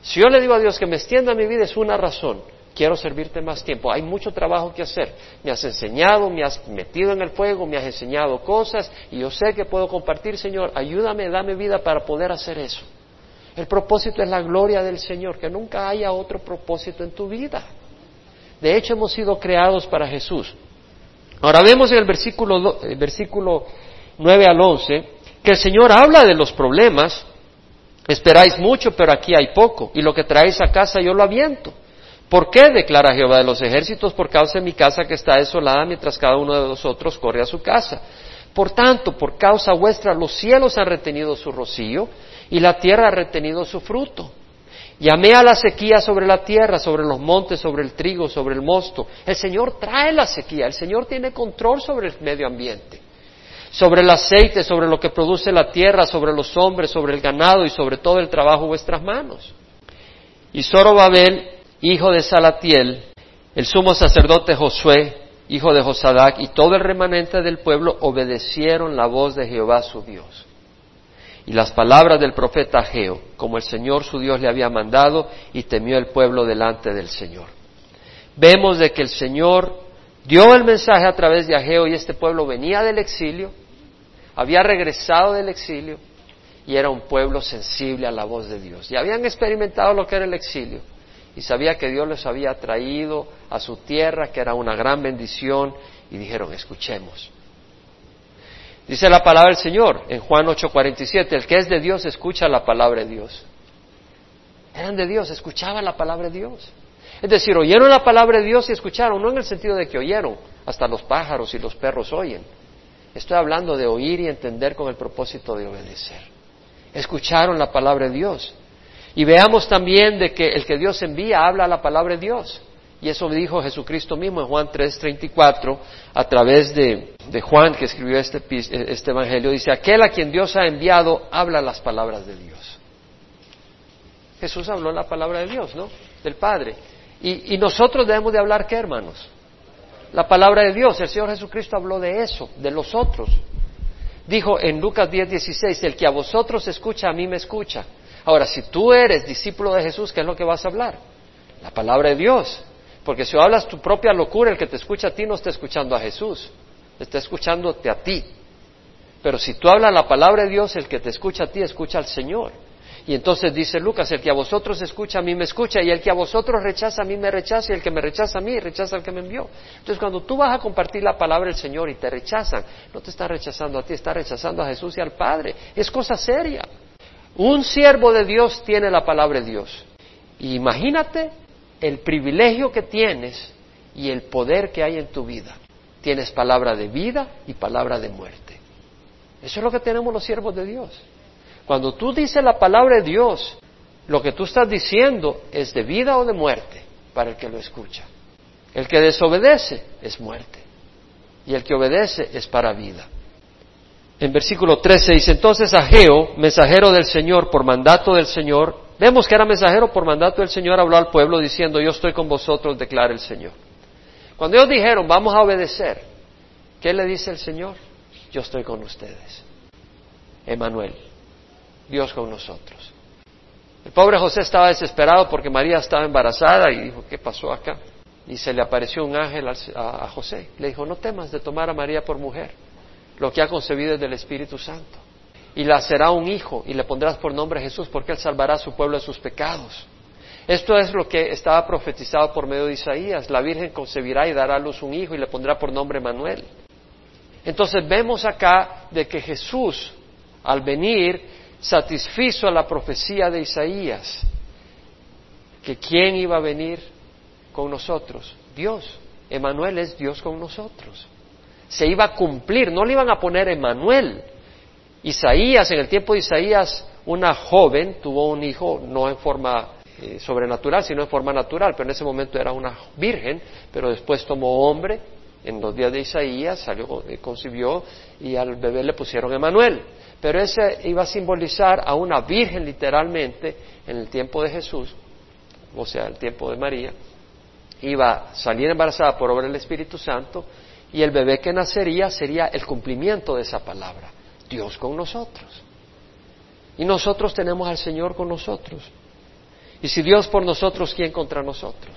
Speaker 1: Si yo le digo a Dios que me extienda mi vida es una razón. Quiero servirte más tiempo. Hay mucho trabajo que hacer. Me has enseñado, me has metido en el fuego, me has enseñado cosas y yo sé que puedo compartir, Señor. Ayúdame, dame vida para poder hacer eso. El propósito es la gloria del Señor, que nunca haya otro propósito en tu vida. De hecho, hemos sido creados para Jesús. Ahora vemos en el versículo, el versículo 9 al 11 que el Señor habla de los problemas. Esperáis mucho, pero aquí hay poco, y lo que traéis a casa yo lo aviento. ¿Por qué? declara Jehová de los ejércitos, por causa de mi casa que está desolada, mientras cada uno de vosotros corre a su casa. Por tanto, por causa vuestra, los cielos han retenido su rocío, y la tierra ha retenido su fruto. Llamé a la sequía sobre la tierra, sobre los montes, sobre el trigo, sobre el mosto. El Señor trae la sequía, el Señor tiene control sobre el medio ambiente, sobre el aceite, sobre lo que produce la tierra, sobre los hombres, sobre el ganado y sobre todo el trabajo de vuestras manos. Y Zorobabel, hijo de Salatiel, el sumo sacerdote Josué, hijo de Josadac, y todo el remanente del pueblo obedecieron la voz de Jehová su Dios y las palabras del profeta Ageo, como el Señor su Dios le había mandado, y temió el pueblo delante del Señor. Vemos de que el Señor dio el mensaje a través de Ageo y este pueblo venía del exilio, había regresado del exilio, y era un pueblo sensible a la voz de Dios. Y habían experimentado lo que era el exilio y sabía que Dios les había traído a su tierra, que era una gran bendición, y dijeron, escuchemos. Dice la palabra del Señor en Juan 8:47, el que es de Dios escucha la palabra de Dios. Eran de Dios, escuchaban la palabra de Dios. Es decir, oyeron la palabra de Dios y escucharon, no en el sentido de que oyeron, hasta los pájaros y los perros oyen. Estoy hablando de oír y entender con el propósito de obedecer. Escucharon la palabra de Dios. Y veamos también de que el que Dios envía habla la palabra de Dios. Y eso dijo Jesucristo mismo en Juan 3:34 a través de, Juan que escribió este, este, Evangelio. Dice, aquel a quien Dios ha enviado habla las palabras de Dios. Jesús habló la palabra de Dios, ¿no? Del Padre. Y, y nosotros debemos de hablar qué, hermanos? La palabra de Dios. El Señor Jesucristo habló de eso, de los otros. Dijo en Lucas 10:16, el que a vosotros escucha, a mí me escucha. Ahora, si tú eres discípulo de Jesús, ¿qué es lo que vas a hablar? La palabra de Dios. Porque si hablas tu propia locura, el que te escucha a ti no está escuchando a Jesús, está escuchándote a ti. Pero si tú hablas la palabra de Dios, el que te escucha a ti escucha al Señor. Y entonces dice Lucas, el que a vosotros escucha a mí me escucha, y el que a vosotros rechaza a mí me rechaza, y el que me rechaza a mí rechaza al que me envió. Entonces cuando tú vas a compartir la palabra del Señor y te rechazan, no te está rechazando a ti, está rechazando a Jesús y al Padre. Es cosa seria. Un siervo de Dios tiene la palabra de Dios. Imagínate el privilegio que tienes y el poder que hay en tu vida. Tienes palabra de vida y palabra de muerte. Eso es lo que tenemos los siervos de Dios. Cuando tú dices la palabra de Dios, lo que tú estás diciendo es de vida o de muerte para el que lo escucha. El que desobedece es muerte y el que obedece es para vida en versículo 13 dice, entonces Ageo, mensajero del Señor, por mandato del Señor, vemos que era mensajero por mandato del Señor, habló al pueblo diciendo, yo estoy con vosotros, declara el Señor. Cuando ellos dijeron, vamos a obedecer, ¿qué le dice el Señor? Yo estoy con ustedes. Emanuel, Dios con nosotros. El pobre José estaba desesperado porque María estaba embarazada y dijo, ¿qué pasó acá? Y se le apareció un ángel a José. Le dijo, no temas de tomar a María por mujer lo que ha concebido es del Espíritu Santo. Y la será un hijo y le pondrás por nombre Jesús porque él salvará a su pueblo de sus pecados. Esto es lo que estaba profetizado por medio de Isaías. La Virgen concebirá y dará a luz un hijo y le pondrá por nombre Manuel. Entonces vemos acá de que Jesús, al venir, satisfizo a la profecía de Isaías, que quién iba a venir con nosotros, Dios. Emanuel es Dios con nosotros se iba a cumplir, no le iban a poner Emanuel. Isaías, en el tiempo de Isaías, una joven tuvo un hijo no en forma eh, sobrenatural, sino en forma natural, pero en ese momento era una virgen, pero después tomó hombre, en los días de Isaías salió, eh, concibió y al bebé le pusieron Emanuel. Pero ese iba a simbolizar a una virgen literalmente en el tiempo de Jesús, o sea, el tiempo de María, iba a salir embarazada por obra del Espíritu Santo y el bebé que nacería sería el cumplimiento de esa palabra. Dios con nosotros. Y nosotros tenemos al Señor con nosotros. Y si Dios por nosotros, ¿quién contra nosotros?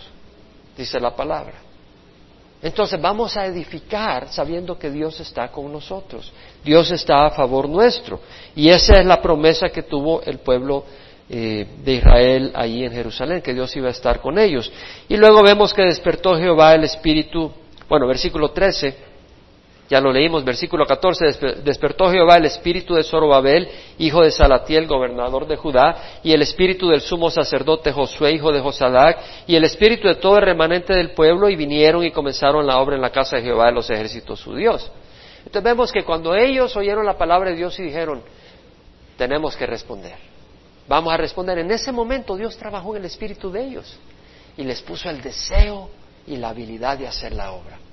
Speaker 1: Dice la palabra. Entonces vamos a edificar sabiendo que Dios está con nosotros. Dios está a favor nuestro. Y esa es la promesa que tuvo el pueblo eh, de Israel ahí en Jerusalén, que Dios iba a estar con ellos. Y luego vemos que despertó Jehová el espíritu bueno, versículo 13, ya lo leímos, versículo 14, despertó Jehová el espíritu de Zorobabel, hijo de Salatiel, gobernador de Judá, y el espíritu del sumo sacerdote Josué, hijo de Josadac, y el espíritu de todo el remanente del pueblo, y vinieron y comenzaron la obra en la casa de Jehová de los ejércitos, su Dios. Entonces vemos que cuando ellos oyeron la palabra de Dios y dijeron, tenemos que responder, vamos a responder, en ese momento Dios trabajó en el espíritu de ellos y les puso el deseo y la habilidad de hacer la obra.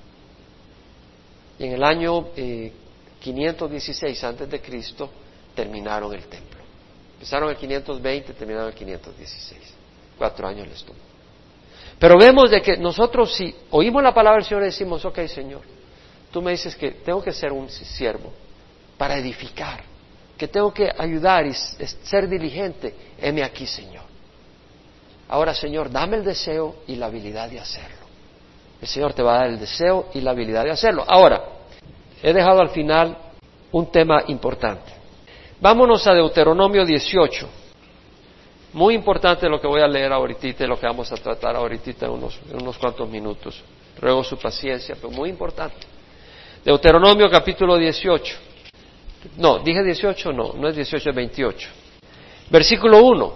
Speaker 1: Y en el año 516 eh, antes de Cristo terminaron el templo. Empezaron el 520, terminaron el 516. Cuatro años les tomó. Pero vemos de que nosotros si oímos la palabra del Señor decimos, ok Señor, tú me dices que tengo que ser un siervo para edificar, que tengo que ayudar y ser diligente, heme aquí Señor. Ahora Señor, dame el deseo y la habilidad de hacerlo. El Señor te va a dar el deseo y la habilidad de hacerlo. Ahora, he dejado al final un tema importante. Vámonos a Deuteronomio 18. Muy importante lo que voy a leer ahorita y lo que vamos a tratar ahorita en unos, en unos cuantos minutos. Ruego su paciencia, pero muy importante. Deuteronomio capítulo 18. No, dije 18, no, no es 18, es 28. Versículo 1.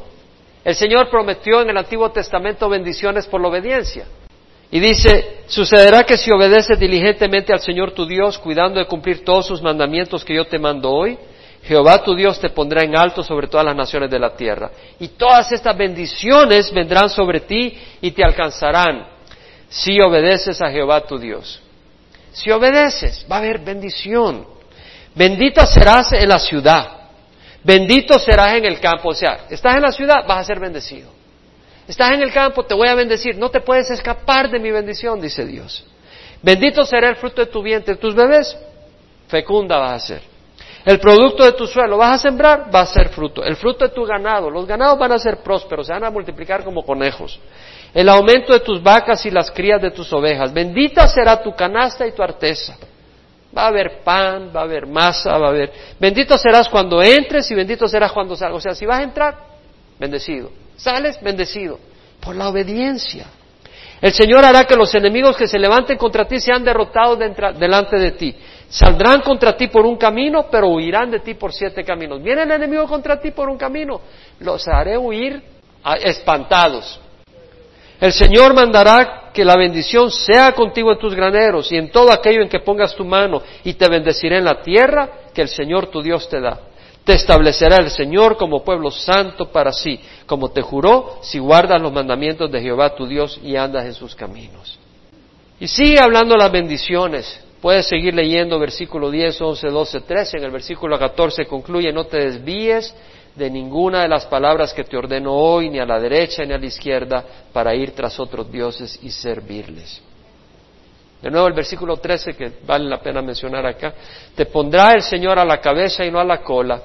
Speaker 1: El Señor prometió en el Antiguo Testamento bendiciones por la obediencia. Y dice, sucederá que si obedeces diligentemente al Señor tu Dios, cuidando de cumplir todos sus mandamientos que yo te mando hoy, Jehová tu Dios te pondrá en alto sobre todas las naciones de la tierra. Y todas estas bendiciones vendrán sobre ti y te alcanzarán si obedeces a Jehová tu Dios. Si obedeces, va a haber bendición. Bendita serás en la ciudad. Bendito serás en el campo. O sea, estás en la ciudad, vas a ser bendecido. Estás en el campo, te voy a bendecir. No te puedes escapar de mi bendición, dice Dios. Bendito será el fruto de tu vientre. Tus bebés, fecunda vas a ser. El producto de tu suelo, vas a sembrar, va a ser fruto. El fruto de tu ganado, los ganados van a ser prósperos, se van a multiplicar como conejos. El aumento de tus vacas y las crías de tus ovejas. Bendita será tu canasta y tu arteza. Va a haber pan, va a haber masa, va a haber... Bendito serás cuando entres y bendito serás cuando salgas. O sea, si vas a entrar, bendecido. Sales, bendecido. Por la obediencia. El Señor hará que los enemigos que se levanten contra ti sean derrotados delante de ti. Saldrán contra ti por un camino, pero huirán de ti por siete caminos. Viene el enemigo contra ti por un camino, los haré huir espantados. El Señor mandará que la bendición sea contigo en tus graneros y en todo aquello en que pongas tu mano, y te bendeciré en la tierra que el Señor tu Dios te da. Te establecerá el Señor como pueblo santo para sí, como te juró, si guardas los mandamientos de Jehová tu Dios y andas en sus caminos. Y sigue hablando las bendiciones. Puedes seguir leyendo versículo 10, 11, 12, 13. En el versículo 14 concluye, no te desvíes de ninguna de las palabras que te ordeno hoy, ni a la derecha ni a la izquierda, para ir tras otros dioses y servirles. De nuevo el versículo 13 que vale la pena mencionar acá, te pondrá el Señor a la cabeza y no a la cola,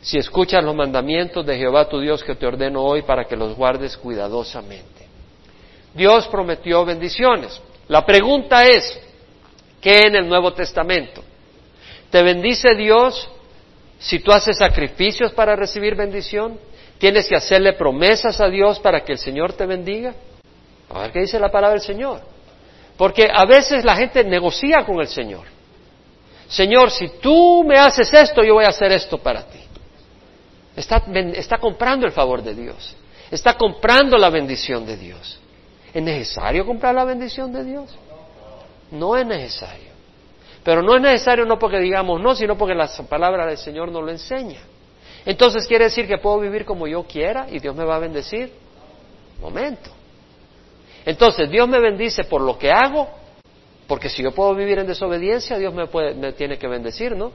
Speaker 1: si escuchas los mandamientos de Jehová tu Dios que te ordeno hoy para que los guardes cuidadosamente. Dios prometió bendiciones. La pregunta es, ¿qué en el Nuevo Testamento? ¿Te bendice Dios si tú haces sacrificios para recibir bendición, tienes que hacerle promesas a Dios para que el Señor te bendiga. A ver qué dice la palabra del Señor. Porque a veces la gente negocia con el Señor. Señor, si tú me haces esto, yo voy a hacer esto para ti. Está, comprando el favor de Dios. Está comprando la bendición de Dios. ¿Es necesario comprar la bendición de Dios? No es necesario. Pero no es necesario no porque digamos no, sino porque la palabra del Señor nos lo enseña. Entonces quiere decir que puedo vivir como yo quiera y Dios me va a bendecir. Momento. Entonces Dios me bendice por lo que hago, porque si yo puedo vivir en desobediencia, Dios me, puede, me tiene que bendecir, ¿no?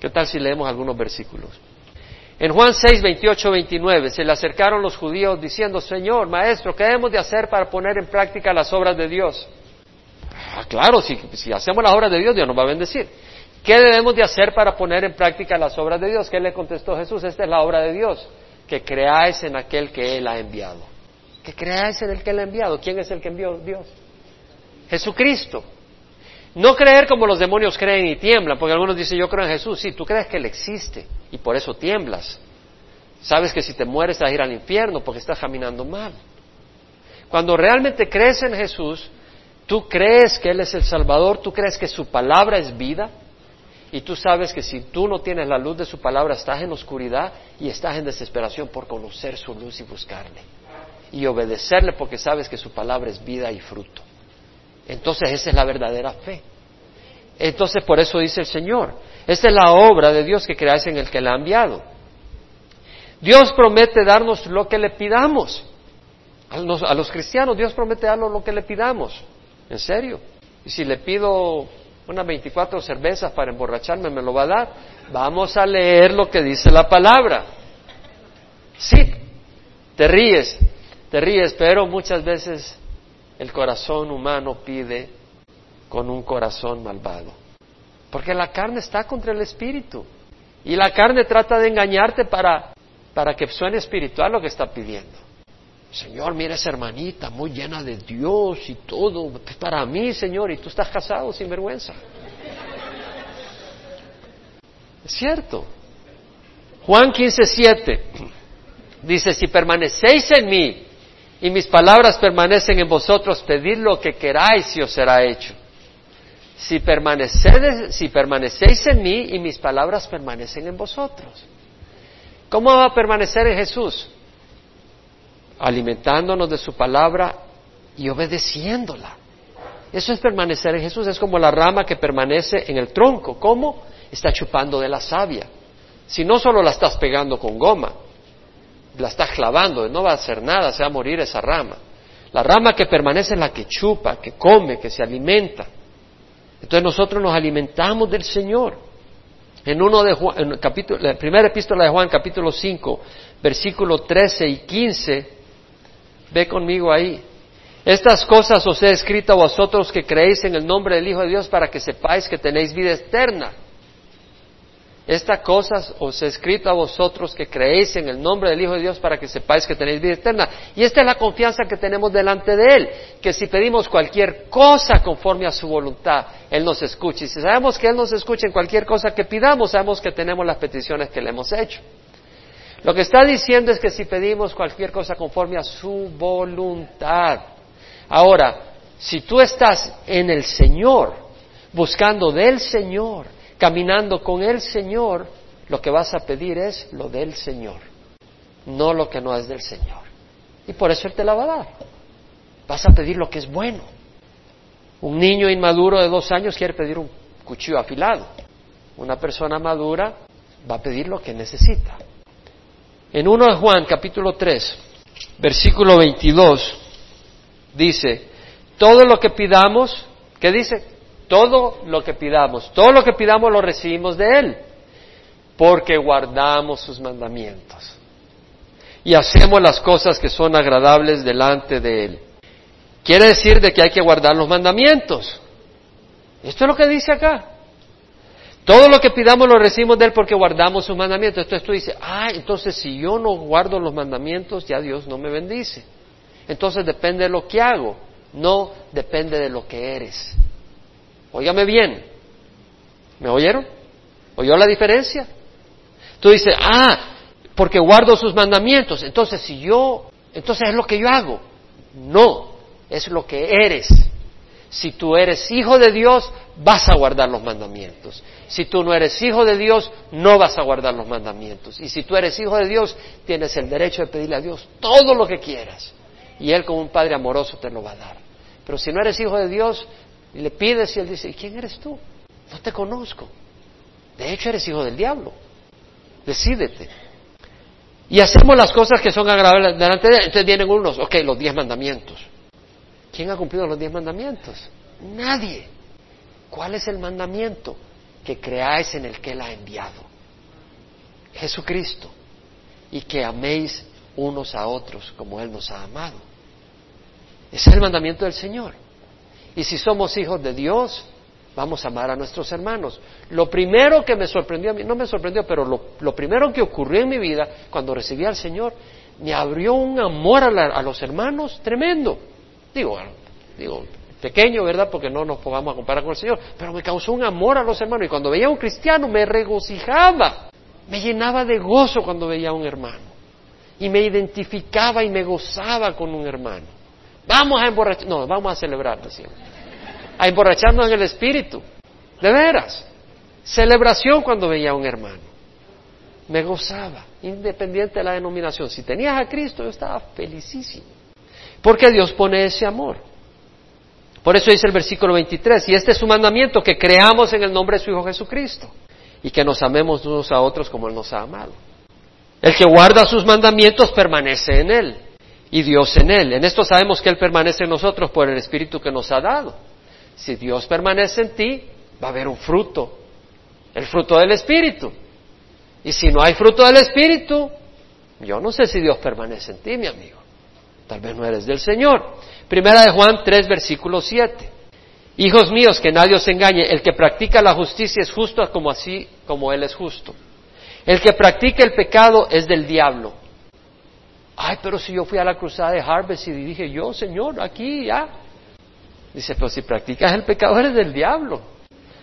Speaker 1: ¿Qué tal si leemos algunos versículos? En Juan 6, 28, 29 se le acercaron los judíos diciendo, Señor, Maestro, ¿qué debemos de hacer para poner en práctica las obras de Dios? Ah, claro, si, hacemos las obras de Dios, Dios nos va a bendecir. ¿Qué debemos de hacer para poner en práctica las obras de Dios? ¿Qué le contestó Jesús? Esta es la obra de Dios, que creáis en aquel que Él ha enviado. Que creáis en el que Él ha enviado. ¿Quién es el que envió Dios? Jesucristo. No creer como los demonios creen y tiemblan, porque algunos dicen yo creo en Jesús. Sí, tú crees que Él existe y por eso tiemblas. Sabes que si te mueres vas a ir al infierno porque estás caminando mal. Cuando realmente crees en Jesús, Tú crees que Él es el Salvador, tú crees que su palabra es vida y tú sabes que si tú no tienes la luz de su palabra estás en oscuridad y estás en desesperación por conocer su luz y buscarle y obedecerle porque sabes que su palabra es vida y fruto. Entonces esa es la verdadera fe. Entonces por eso dice el Señor, esta es la obra de Dios que creáis en el que la ha enviado. Dios promete darnos lo que le pidamos. A los, a los cristianos Dios promete darnos lo que le pidamos. ¿En serio? Y si le pido unas 24 cervezas para emborracharme, ¿me lo va a dar? Vamos a leer lo que dice la palabra. Sí, te ríes, te ríes, pero muchas veces el corazón humano pide con un corazón malvado. Porque la carne está contra el espíritu. Y la carne trata de engañarte para, para que suene espiritual lo que está pidiendo. Señor, mira esa hermanita muy llena de Dios y todo. para mí, Señor, y tú estás casado sin vergüenza. Es cierto. Juan 15, 7 dice, si permanecéis en mí y mis palabras permanecen en vosotros, pedid lo que queráis y os será hecho. Si si permanecéis en mí y mis palabras permanecen en vosotros. ¿Cómo va a permanecer en Jesús? Alimentándonos de su palabra y obedeciéndola. Eso es permanecer en Jesús, es como la rama que permanece en el tronco. ¿Cómo? Está chupando de la savia. Si no solo la estás pegando con goma, la estás clavando, no va a hacer nada, se va a morir esa rama. La rama que permanece es la que chupa, que come, que se alimenta. Entonces nosotros nos alimentamos del Señor. En uno de Juan, en capítulo, la primera epístola de Juan, capítulo 5, versículo 13 y 15, ve conmigo ahí. Estas cosas os he escrito a vosotros que creéis en el nombre del Hijo de Dios para que sepáis que tenéis vida eterna. Estas cosas os he escrito a vosotros que creéis en el nombre del Hijo de Dios para que sepáis que tenéis vida eterna. Y esta es la confianza que tenemos delante de Él, que si pedimos cualquier cosa conforme a su voluntad, Él nos escucha. Y si sabemos que Él nos escucha en cualquier cosa que pidamos, sabemos que tenemos las peticiones que le hemos hecho. Lo que está diciendo es que si pedimos cualquier cosa conforme a su voluntad. Ahora, si tú estás en el Señor, buscando del Señor, caminando con el Señor, lo que vas a pedir es lo del Señor, no lo que no es del Señor. Y por eso Él te la va a dar. Vas a pedir lo que es bueno. Un niño inmaduro de dos años quiere pedir un cuchillo afilado. Una persona madura va a pedir lo que necesita. En 1 de Juan, capítulo 3, versículo 22, dice, todo lo que pidamos, ¿qué dice? Todo lo que pidamos, todo lo que pidamos lo recibimos de Él, porque guardamos sus mandamientos y hacemos las cosas que son agradables delante de Él. Quiere decir de que hay que guardar los mandamientos. Esto es lo que dice acá. Todo lo que pidamos lo recibimos de Él porque guardamos sus mandamientos. Entonces tú dices, ah, entonces si yo no guardo los mandamientos, ya Dios no me bendice. Entonces depende de lo que hago, no depende de lo que eres. Óigame bien. ¿Me oyeron? ¿Oyó la diferencia? Tú dices, ah, porque guardo sus mandamientos. Entonces, si yo, entonces es lo que yo hago. No, es lo que eres. Si tú eres hijo de Dios, vas a guardar los mandamientos. Si tú no eres hijo de Dios, no vas a guardar los mandamientos. Y si tú eres hijo de Dios, tienes el derecho de pedirle a Dios todo lo que quieras. Y Él como un Padre amoroso te lo va a dar. Pero si no eres hijo de Dios, y le pides y él dice, ¿y quién eres tú? No te conozco. De hecho, eres hijo del diablo. Decídete. Y hacemos las cosas que son agradables delante de él. Entonces vienen unos, ok, los diez mandamientos. ¿Quién ha cumplido los diez mandamientos? Nadie. ¿Cuál es el mandamiento? Que creáis en el que Él ha enviado. Jesucristo. Y que améis unos a otros como Él nos ha amado. Ese es el mandamiento del Señor. Y si somos hijos de Dios, vamos a amar a nuestros hermanos. Lo primero que me sorprendió a mí, no me sorprendió, pero lo, primero que ocurrió en mi vida cuando recibí al Señor, me abrió un amor a, los hermanos tremendo. Digo, digo, pequeño, ¿verdad? Porque no nos pongamos a comparar con el Señor, pero me causó un amor a los hermanos. Y cuando veía a un cristiano me regocijaba, me llenaba de gozo cuando veía a un hermano. Y me identificaba y me gozaba con un hermano. Vamos a emborrachar, no, vamos a celebrar, decía. A emborracharnos en el espíritu. De veras. Celebración cuando veía a un hermano. Me gozaba, independiente de la denominación. Si tenías a Cristo, yo estaba felicísimo. Porque Dios pone ese amor. Por eso dice el versículo 23, y este es su mandamiento, que creamos en el nombre de su Hijo Jesucristo y que nos amemos unos a otros como Él nos ha amado. El que guarda sus mandamientos permanece en Él y Dios en Él. En esto sabemos que Él permanece en nosotros por el Espíritu que nos ha dado. Si Dios permanece en ti, va a haber un fruto, el fruto del Espíritu. Y si no hay fruto del Espíritu, yo no sé si Dios permanece en ti, mi amigo. Tal vez no eres del Señor. Primera de Juan 3, versículo 7. Hijos míos, que nadie os engañe, el que practica la justicia es justo como así como Él es justo. El que practica el pecado es del diablo Ay, pero si yo fui a la cruzada de Harvest y dije yo, Señor, aquí ya. Dice, pero si practicas el pecado eres del diablo.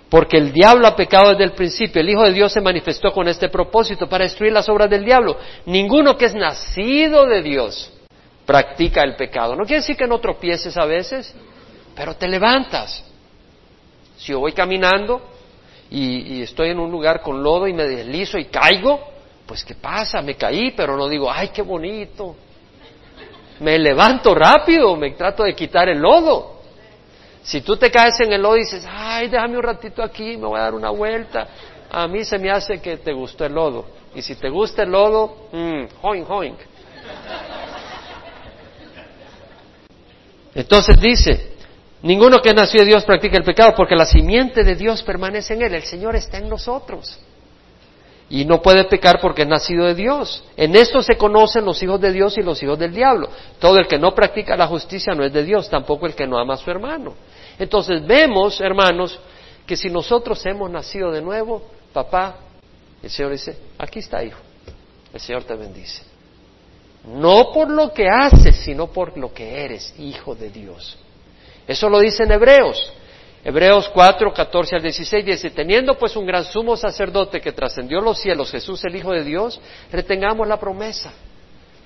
Speaker 1: Porque el diablo ha pecado desde el principio. El Hijo de Dios se manifestó con este propósito, para destruir las obras del diablo. Ninguno que es nacido de Dios practica el pecado. No quiere decir que no tropieces a veces, pero te levantas. Si yo voy caminando y, estoy en un lugar con lodo y me deslizo y caigo, pues ¿qué pasa? Me caí, pero no digo, ay, qué bonito. Me levanto rápido, me trato de quitar el lodo. Si tú te caes en el lodo y dices, ay, déjame un ratito aquí, me voy a dar una vuelta, a mí se me hace que te gustó el lodo. Y si te gusta el lodo, mmm, hoing. Entonces dice, ninguno que nació de Dios practica el pecado porque la simiente de Dios permanece en él, el Señor está en nosotros. Y no puede pecar porque es nacido de Dios. En esto se conocen los hijos de Dios y los hijos del diablo. Todo el que no practica la justicia no es de Dios, tampoco el que no ama a su hermano. Entonces vemos, hermanos, que si nosotros hemos nacido de nuevo, papá, el Señor dice, aquí está hijo, el Señor te bendice. No por lo que haces, sino por lo que eres, hijo de Dios. Eso lo dice en Hebreos. Hebreos 4, 14 al 16 dice, teniendo pues un gran sumo sacerdote que trascendió los cielos, Jesús el Hijo de Dios, retengamos la promesa.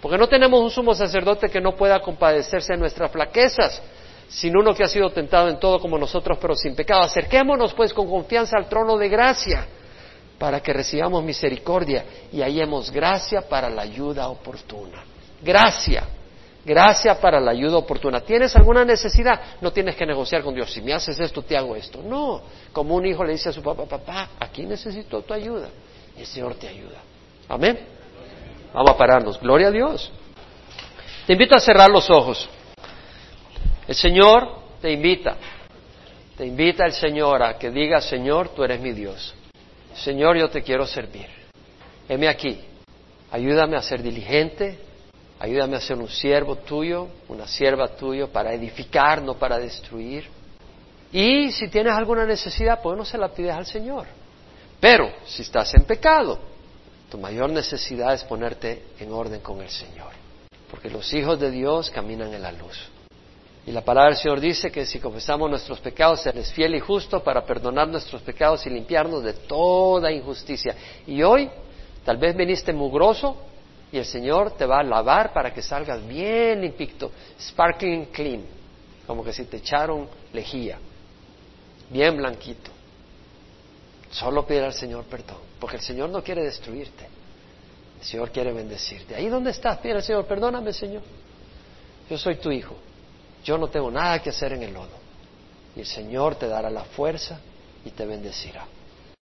Speaker 1: Porque no tenemos un sumo sacerdote que no pueda compadecerse de nuestras flaquezas, sino uno que ha sido tentado en todo como nosotros, pero sin pecado. Acerquémonos pues con confianza al trono de gracia para que recibamos misericordia y hallemos gracia para la ayuda oportuna. Gracia, gracia para la ayuda oportuna. ¿Tienes alguna necesidad? No tienes que negociar con Dios. Si me haces esto, te hago esto. No, como un hijo le dice a su papá, papá, aquí necesito tu ayuda. Y el Señor te ayuda. Amén. Vamos a pararnos. Gloria a Dios. Te invito a cerrar los ojos. El Señor te invita. Te invita el Señor a que diga, Señor, tú eres mi Dios. Señor, yo te quiero servir. Heme aquí. Ayúdame a ser diligente. Ayúdame a ser un siervo tuyo, una sierva tuyo para edificar, no para destruir. Y si tienes alguna necesidad, pues no se la pides al Señor. Pero si estás en pecado, tu mayor necesidad es ponerte en orden con el Señor. Porque los hijos de Dios caminan en la luz. Y la palabra del Señor dice que si confesamos nuestros pecados, Él fiel y justo para perdonar nuestros pecados y limpiarnos de toda injusticia. Y hoy, tal vez viniste mugroso y el Señor te va a lavar para que salgas bien limpito, sparkling clean, como que si te echaron lejía, bien blanquito. Solo pide al Señor perdón, porque el Señor no quiere destruirte. El Señor quiere bendecirte. Ahí donde estás, pide al Señor, perdóname, Señor. Yo soy tu hijo. Yo no tengo nada que hacer en el lodo. Y el Señor te dará la fuerza y te bendecirá.